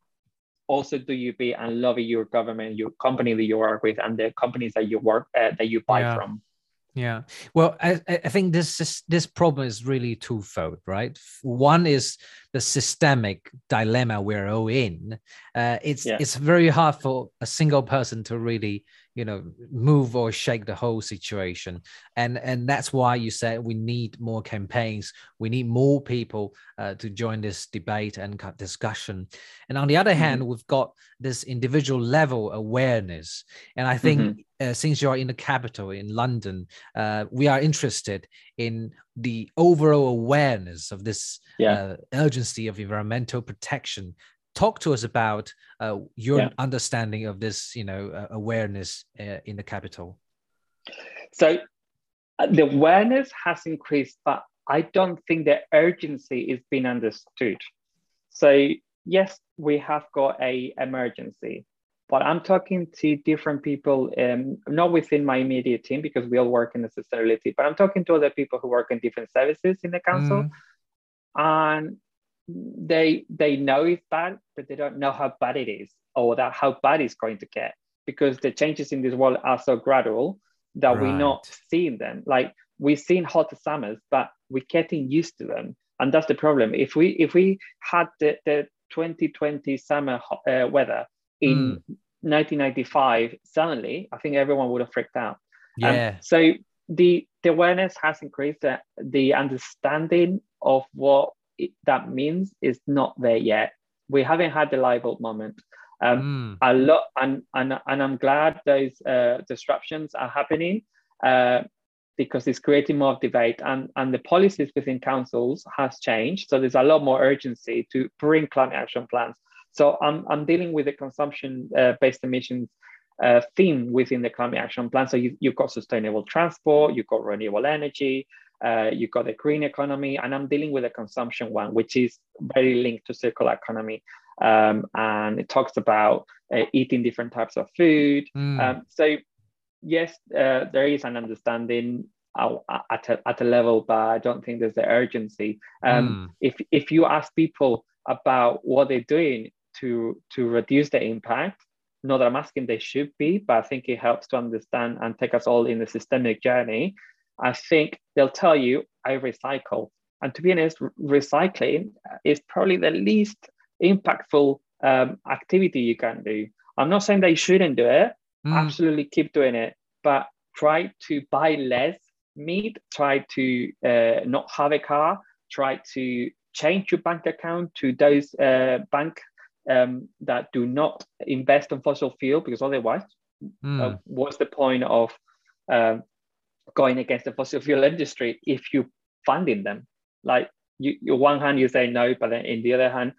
Speaker 3: also do your bit and love your government, your company that you work with, and the companies that you work uh, that you buy yeah. from.
Speaker 1: Yeah. Well, I, I think this is, this problem is really twofold, right? One is the systemic dilemma we're all in. Uh, it's yeah. it's very hard for a single person to really you know move or shake the whole situation and and that's why you said we need more campaigns we need more people uh, to join this debate and discussion and on the other mm-hmm. hand we've got this individual level awareness and i think mm-hmm. uh, since you're in the capital in london uh, we are interested in the overall awareness of this yeah. Uh, urgency of environmental protection talk to us about uh, your yeah. understanding of this you know uh, awareness uh, in the capital
Speaker 3: so uh, the awareness has increased but i don't think the urgency is being understood so yes we have got a emergency but i'm talking to different people um, not within my immediate team because we all work in the sustainability but i'm talking to other people who work in different services in the council mm. and they they know it's bad, but they don't know how bad it is or that how bad it's going to get because the changes in this world are so gradual that right. we're not seeing them. Like we've seen hotter summers, but we're getting used to them, and that's the problem. If we if we had the, the 2020 summer uh, weather in mm. 1995 suddenly, I think everyone would have freaked out.
Speaker 1: Um, yeah. Um,
Speaker 3: so the the awareness has increased. Uh, the understanding of what that means is not there yet. We haven't had the light bulb moment. Um, mm. A lot, and, and and I'm glad those uh, disruptions are happening uh, because it's creating more debate, and and the policies within councils has changed. So there's a lot more urgency to bring climate action plans. So I'm I'm dealing with the consumption uh, based emissions uh, theme within the climate action plan. So you, you've got sustainable transport, you've got renewable energy, uh, you got the green economy, and I'm dealing with the consumption one, which is very linked to circular economy. Um, and it talks about uh, eating different types of food. Mm. Um, so, yes, uh, there is an understanding at a, at a level, but I don't think there's the urgency. Um, mm. If if you ask people about what they're doing to to reduce the impact, not that I'm asking they should be, but I think it helps to understand and take us all in a systemic journey. I think they'll tell you, I recycle. And to be honest, recycling is probably the least impactful um, activity you can do. I'm not saying that you shouldn't do it. Mm. Absolutely keep doing it. But try to buy less meat, try to uh, not have a car, try to change your bank account to those uh, bank um, that do not invest in fossil fuel because otherwise, mm. uh, what's the point of uh, going against the fossil fuel industry if you funding them? Like you, you one hand you say no, but then in the other hand,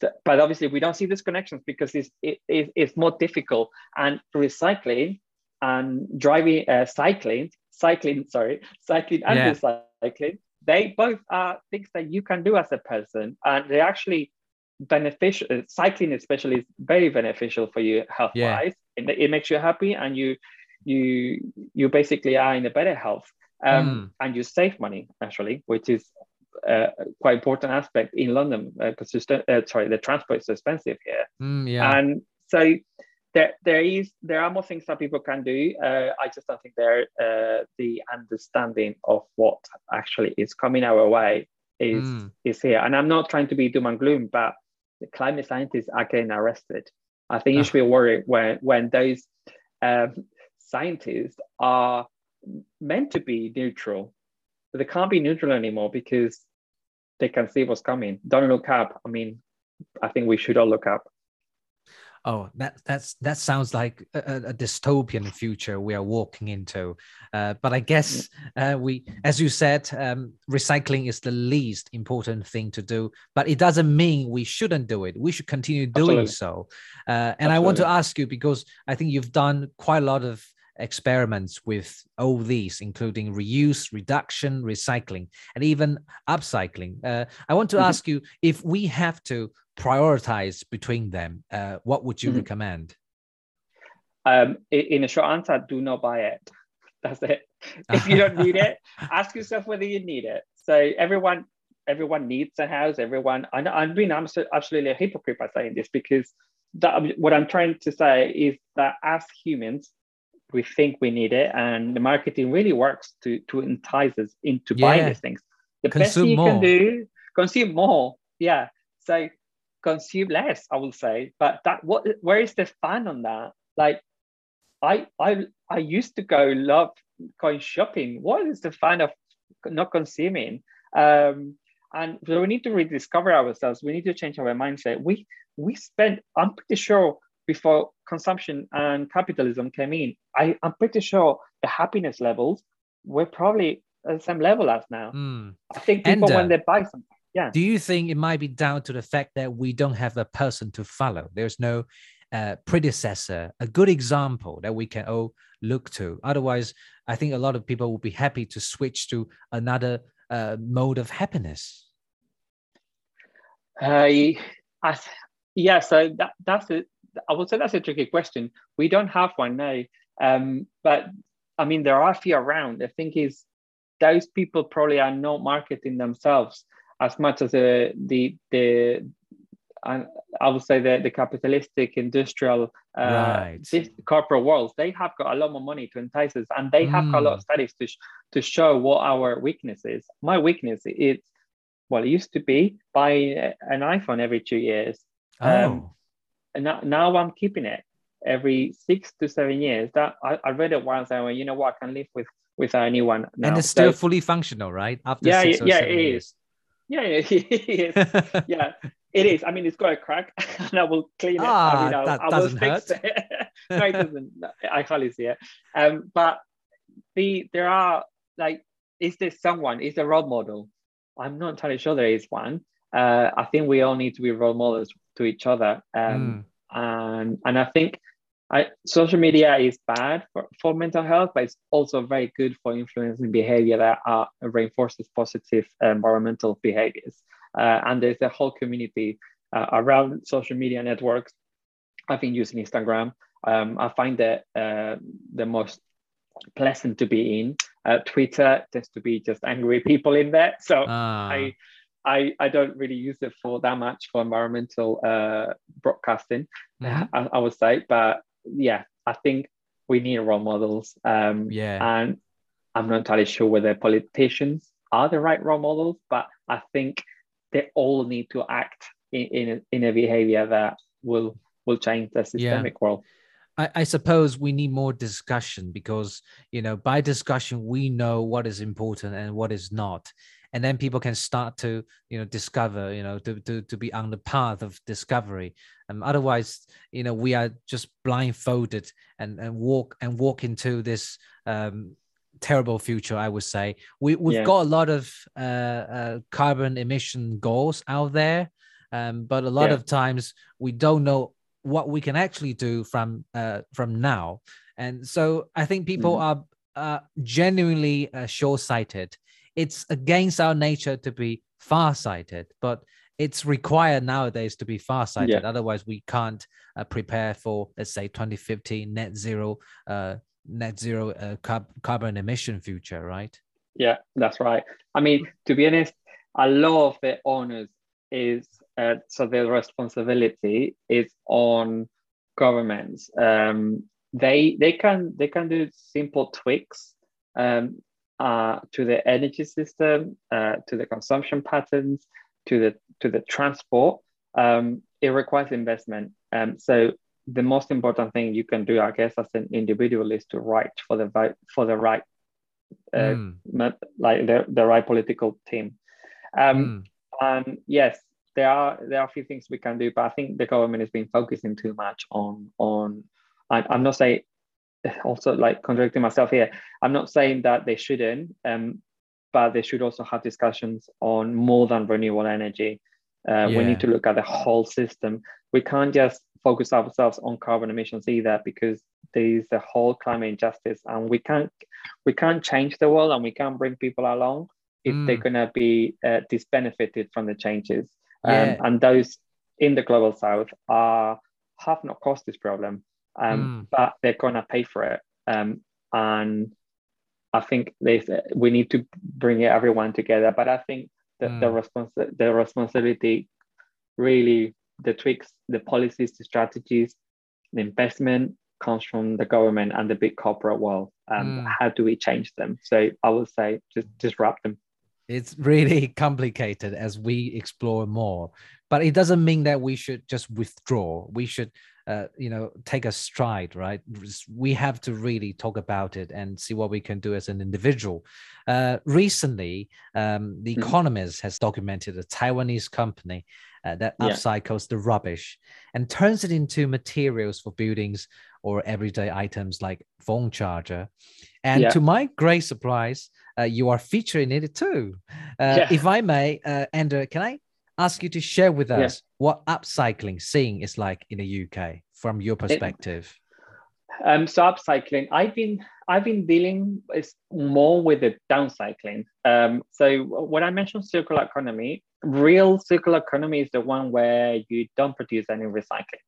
Speaker 3: so, but obviously we don't see these connections because it's it, it, it's more difficult. And recycling and driving, uh, cycling, cycling, sorry, cycling and yeah. recycling, they both are things that you can do as a person, and they actually beneficial. Uh, cycling especially is very beneficial for you health wise. Yeah. It, it makes you happy, and you you you basically are in a better health. Um, mm. and you save money actually, which is uh, quite important aspect in London because uh, uh, sorry, the transport is expensive here.
Speaker 1: Mm, yeah.
Speaker 3: And so there, there is there are more things that people can do. Uh, I just don't think there uh, the understanding of what actually is coming our way is mm. is here. And I'm not trying to be doom and gloom, but the climate scientists are getting arrested. I think you should be worried when when those um, scientists are meant to be neutral, but they can't be neutral anymore because they can see what's coming. Don't look up. I mean, I think we should all look up.
Speaker 1: Oh, that that's that sounds like a, a dystopian future we are walking into. Uh, but I guess uh, we, as you said, um, recycling is the least important thing to do. But it doesn't mean we shouldn't do it. We should continue doing Absolutely. so. Uh, and Absolutely. I want to ask you because I think you've done quite a lot of experiments with all these, including reuse, reduction, recycling, and even upcycling. Uh, I want to mm-hmm. ask you if we have to prioritize between them, uh, what would you mm-hmm. recommend?
Speaker 3: Um, in a short answer, do not buy it. *laughs* That's it. If you don't need it, *laughs* ask yourself whether you need it. So everyone, everyone needs a house. Everyone, I know, I'm being absolutely a hypocrite by saying this because that, what I'm trying to say is that as humans, we think we need it, and the marketing really works to to entice us into yeah. buying these things. The consume best thing you more. can do, consume more. Yeah. So consume less, I will say. But that what where is the fun on that? Like I I I used to go love going shopping. What is the fun of not consuming? Um, and so we need to rediscover ourselves. We need to change our mindset. We we spent, I'm pretty sure before consumption and capitalism came in, I, I'm pretty sure the happiness levels were probably at the same level as now.
Speaker 1: Mm.
Speaker 3: I think people and, uh, when they buy something, yeah.
Speaker 1: Do you think it might be down to the fact that we don't have a person to follow? There's no uh, predecessor, a good example that we can all look to. Otherwise, I think a lot of people will be happy to switch to another uh, mode of happiness.
Speaker 3: Uh, I, yeah, so that, that's it. I would say that's a tricky question. We don't have one now, um, but I mean there are a few around. The thing is, those people probably are not marketing themselves as much as the the the I, I would say the, the capitalistic industrial uh, right. corporate worlds they have got a lot more money to entice us and they have mm. got a lot of hmm. studies to, to show what our weakness is my weakness is well it used to be buying an iphone every two years
Speaker 1: oh. Um,
Speaker 3: and now, now i'm keeping it every six to seven years that i, I read it once and I went, you know what i can live with without anyone now.
Speaker 1: and it's still so, fully functional right
Speaker 3: after yeah yeah it years. is yeah, yeah, *laughs* yeah, it is. I mean, it's got a crack, *laughs* and I will clean it.
Speaker 1: Ah,
Speaker 3: I mean,
Speaker 1: I'll, that I will fix hurt.
Speaker 3: it. *laughs* no, it doesn't. I hardly see it. Um, but the there are like, is there someone? Is there a role model? I'm not entirely sure there is one. Uh, I think we all need to be role models to each other. Um, mm. and and I think I, social media is bad for, for mental health, but it's also very good for influencing behavior that uh, reinforces positive environmental behaviors. Uh, and there's a whole community uh, around social media networks. I've been using Instagram. Um, I find that uh, the most pleasant to be in. Uh, Twitter tends to be just angry people in there. So ah. I, I, I don't really use it for that much for environmental uh, broadcasting, mm-hmm. I, I, would say. But yeah, I think we need role models. Um,
Speaker 1: yeah.
Speaker 3: And I'm not entirely sure whether politicians are the right role models, but I think they all need to act in, in, a, in a behavior that will will change the systemic yeah. world.
Speaker 1: I, I, suppose we need more discussion because you know by discussion we know what is important and what is not and then people can start to you know discover you know to to, to be on the path of discovery um, otherwise you know we are just blindfolded and and walk and walk into this um, terrible future i would say we, we've yeah. got a lot of uh, uh, carbon emission goals out there um, but a lot yeah. of times we don't know what we can actually do from uh, from now and so i think people mm-hmm. are uh, genuinely uh, short-sighted it's against our nature to be far-sighted but it's required nowadays to be far-sighted. Yeah. otherwise we can't uh, prepare for let's say 2050 net zero uh, net zero uh, carb- carbon emission future right?
Speaker 3: Yeah that's right. I mean to be honest a lot of the owners is uh, so the responsibility is on governments. Um, they they can they can do simple tweaks um, uh, to the energy system, uh, to the consumption patterns, to the to the transport. Um, it requires investment. Um, so the most important thing you can do, I guess, as an individual, is to write for the right for the right, uh, mm. like the, the right political team. Um, mm. And yes, there are there are a few things we can do, but I think the government has been focusing too much on on. I, I'm not saying *laughs* also like contradicting myself here. I'm not saying that they shouldn't, um, but they should also have discussions on more than renewable energy. Uh, yeah. We need to look at the whole system. We can't just focus ourselves on carbon emissions either, because there's the whole climate injustice, and we can't we can't change the world, and we can't bring people along if mm. they're gonna be uh, disbenefited from the changes. Um, yeah. Um, and those in the global south are have not caused this problem um, mm. but they're going to pay for it. Um, and I think they we need to bring everyone together. But I think that mm. the respons- the responsibility, really, the tricks, the policies, the strategies, the investment comes from the government and the big corporate world. And mm. how do we change them? So I would say just disrupt them.
Speaker 1: It's really *laughs* complicated as we explore more, but it doesn't mean that we should just withdraw. We should uh, you know take a stride right we have to really talk about it and see what we can do as an individual uh, recently um, the mm-hmm. economist has documented a taiwanese company uh, that upcycles yeah. the rubbish and turns it into materials for buildings or everyday items like phone charger and yeah. to my great surprise uh, you are featuring it too uh, yeah. if i may Ander can i ask you to share with us yeah. what upcycling seeing is like in the UK from your perspective.
Speaker 3: It, um, so upcycling, I've been I've been dealing is more with the downcycling. Um, so when I mentioned circular economy, real circular economy is the one where you don't produce any recycling.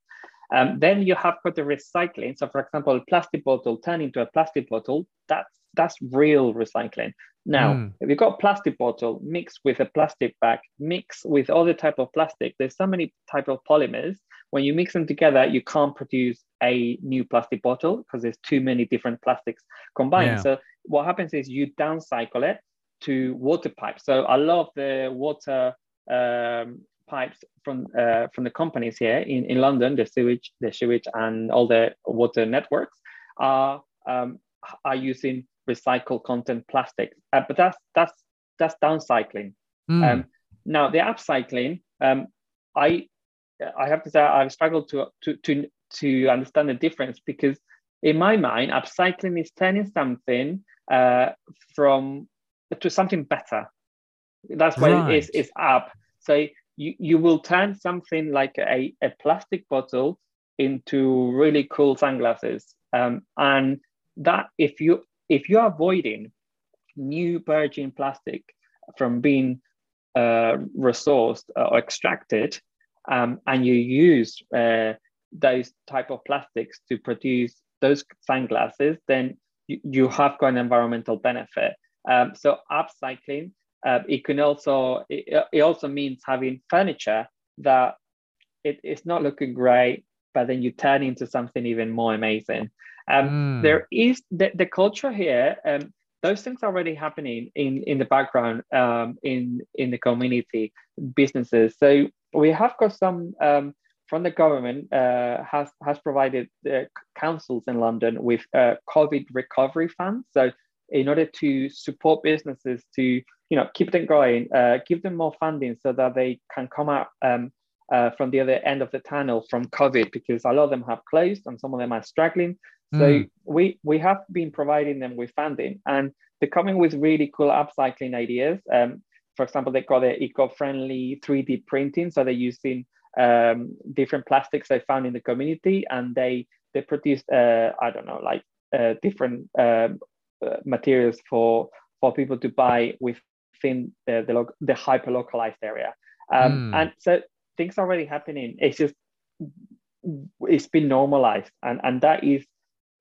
Speaker 3: Um, then you have got the recycling. So, for example, a plastic bottle turn into a plastic bottle. That's that's real recycling. Now, mm. if you've got a plastic bottle mixed with a plastic bag, mixed with other type of plastic, there's so many type of polymers. When you mix them together, you can't produce a new plastic bottle because there's too many different plastics combined. Yeah. So what happens is you downcycle it to water pipes. So a lot of the water um, pipes from uh, from the companies here in, in London, the sewage, the sewage, and all the water networks are um, are using recycled content plastic. Uh, but that's that's that's downcycling. Mm. Um, now the upcycling, um, I I have to say I've struggled to to to to understand the difference because in my mind, upcycling is turning something uh, from to something better. That's why right. it's, it's up. So you, you will turn something like a, a plastic bottle into really cool sunglasses. Um, and that if you if you're avoiding new virgin plastic from being uh, resourced or extracted, um, and you use uh, those type of plastics to produce those sunglasses, then you, you have got an environmental benefit. Um, so upcycling, uh, it can also it, it, also means having furniture that it, it's not looking great, but then you turn into something even more amazing. Um, mm. There is the, the culture here. Um, those things are already happening in in the background um, in in the community businesses. So we have got some um, from the government uh, has has provided uh, councils in London with uh, COVID recovery funds. So in order to support businesses to you know keep them going, uh, give them more funding so that they can come out um, uh, from the other end of the tunnel from COVID because a lot of them have closed and some of them are struggling. So mm. we we have been providing them with funding and they're coming with really cool upcycling ideas. Um, for example, they got the eco-friendly 3D printing, so they're using um, different plastics they found in the community, and they they produced uh, I don't know like uh, different um, uh, materials for for people to buy within the the, the hyper localized area. Um, mm. And so things are already happening. It's just it's been normalized, and and that is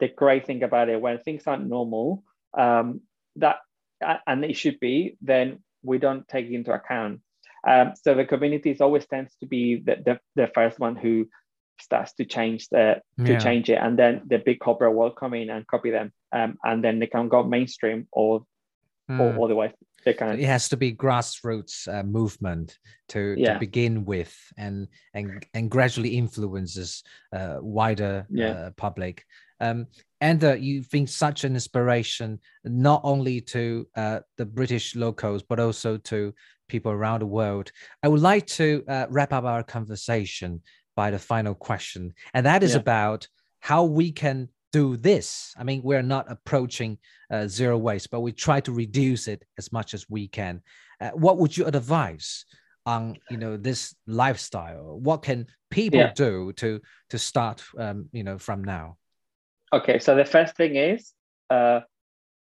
Speaker 3: the great thing about it. When things aren't normal, um, that and it should be, then we don't take into account. Um, so the communities always tends to be the, the, the first one who starts to change the to yeah. change it, and then the big corporate will come in and copy them, um, and then they can go mainstream or mm. or hmm. otherwise they can.
Speaker 1: It has to be grassroots uh, movement to, yeah. to begin with, and and and gradually influences uh, wider yeah. uh, public. Um, and uh, you've been such an inspiration not only to uh, the British locals but also to people around the world. I would like to uh, wrap up our conversation by the final question, and that is yeah. about how we can do this. I mean, we're not approaching uh, zero waste, but we try to reduce it as much as we can. Uh, what would you advise on you know this lifestyle? What can people yeah. do to to start um, you know from now?
Speaker 3: Okay, so the first thing is uh,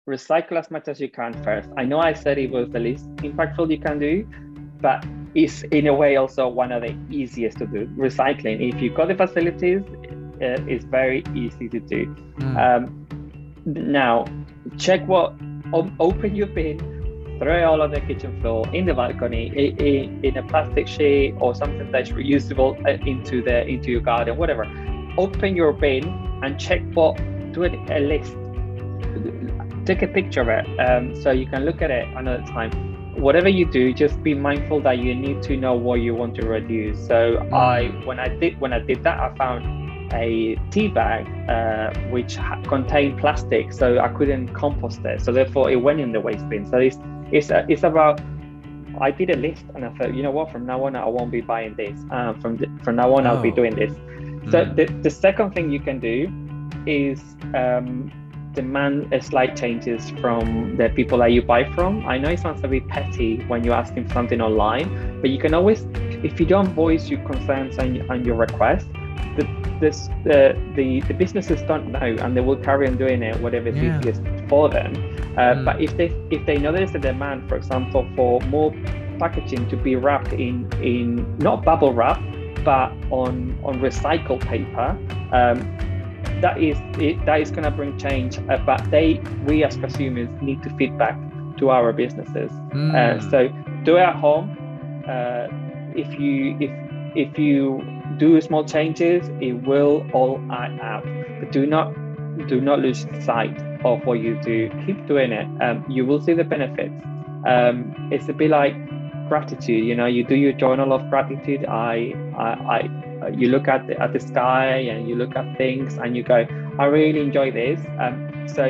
Speaker 3: recycle as much as you can first. I know I said it was the least impactful you can do, but it's in a way also one of the easiest to do. Recycling, if you've got the facilities, uh, it's very easy to do. Mm. Um, now, check what, open your bin, throw it all on the kitchen floor, in the balcony, in, in a plastic sheet or something that's reusable uh, into the into your garden, whatever. Open your bin and check what, do it a list take a picture of it um, so you can look at it another time whatever you do just be mindful that you need to know what you want to reduce so i when i did when i did that i found a tea bag uh, which contained plastic so i couldn't compost it so therefore it went in the waste bin so it's it's, uh, it's about I did a list and I thought, you know what, from now on, I won't be buying this. Um, from the, from now on, oh. I'll be oh. doing this. So mm. the, the second thing you can do is um, demand a slight changes from the people that you buy from. I know it sounds a bit petty when you're asking for something online, but you can always, if you don't voice your concerns and, and your requests, the, this, the, the, the businesses don't know and they will carry on doing it, whatever is yeah. easiest for them. Uh, mm. But if they if they know there's a demand, for example, for more packaging to be wrapped in in not bubble wrap, but on on recycled paper, um, that is it, that is going to bring change. Uh, but they, we as consumers, need to feedback to our businesses. Mm. Uh, so do it at home. Uh, if you if if you do small changes, it will all add up. But do not do not lose sight of what you do. Keep doing it. Um, you will see the benefits. Um, it's a bit like gratitude. You know, you do your journal of gratitude. I I, I you look at the, at the sky and you look at things and you go, I really enjoy this. Um, so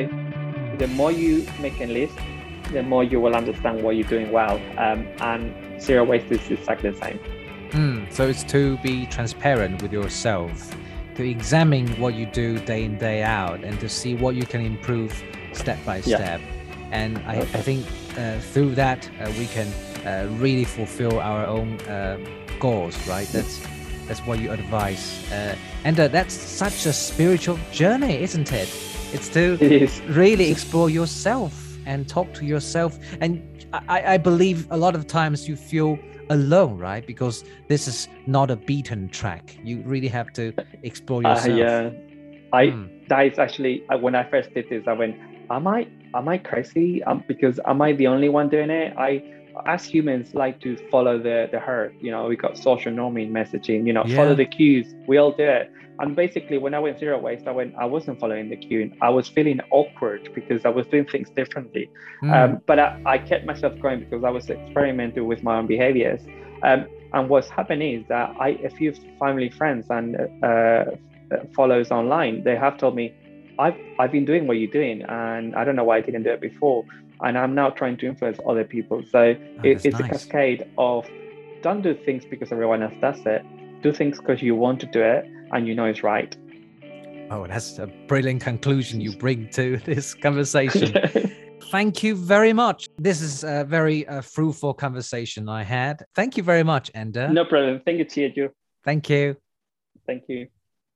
Speaker 3: the more you make a list, the more you will understand what you're doing well. Um, and zero waste is exactly the same.
Speaker 1: Mm, so it's to be transparent with yourself, to examine what you do day in, day out, and to see what you can improve step by step. Yeah. And I, I think uh, through that, uh, we can uh, really fulfill our own uh, goals, right? That's that's what you advise. Uh, and uh, that's such a spiritual journey, isn't it? It's to it really explore yourself and talk to yourself. And I, I believe a lot of times you feel alone, right? Because this is not a beaten track. You really have to explore uh, yourself. Uh,
Speaker 3: yeah, I mm. that is actually uh, when I first did this. I went, "Am I am I crazy? Um, because am I the only one doing it?" I as humans like to follow the the herd you know we got social norming messaging you know yeah. follow the cues we all do it and basically when i went zero waste i went i wasn't following the cue and i was feeling awkward because i was doing things differently mm. um, but I, I, kept myself going because i was experimenting with my own behaviors um, And what's happened is that I, a few family friends and uh, follows online, they have told me, I've I've been doing what you're doing, and I don't know why I didn't do it before, and I'm now trying to influence other people. So
Speaker 1: Oh,
Speaker 3: it, it's
Speaker 1: nice.
Speaker 3: a cascade of don't do things because everyone else does it. Do things because you want to do it and you know it's right.
Speaker 1: Oh, that's a brilliant conclusion you bring to *laughs* this conversation. *laughs* Thank you very much. This is a very uh, fruitful conversation I had. Thank you very much, Ander.
Speaker 3: no problem. Thank you, Chiaju.
Speaker 1: Thank you.
Speaker 3: Thank you.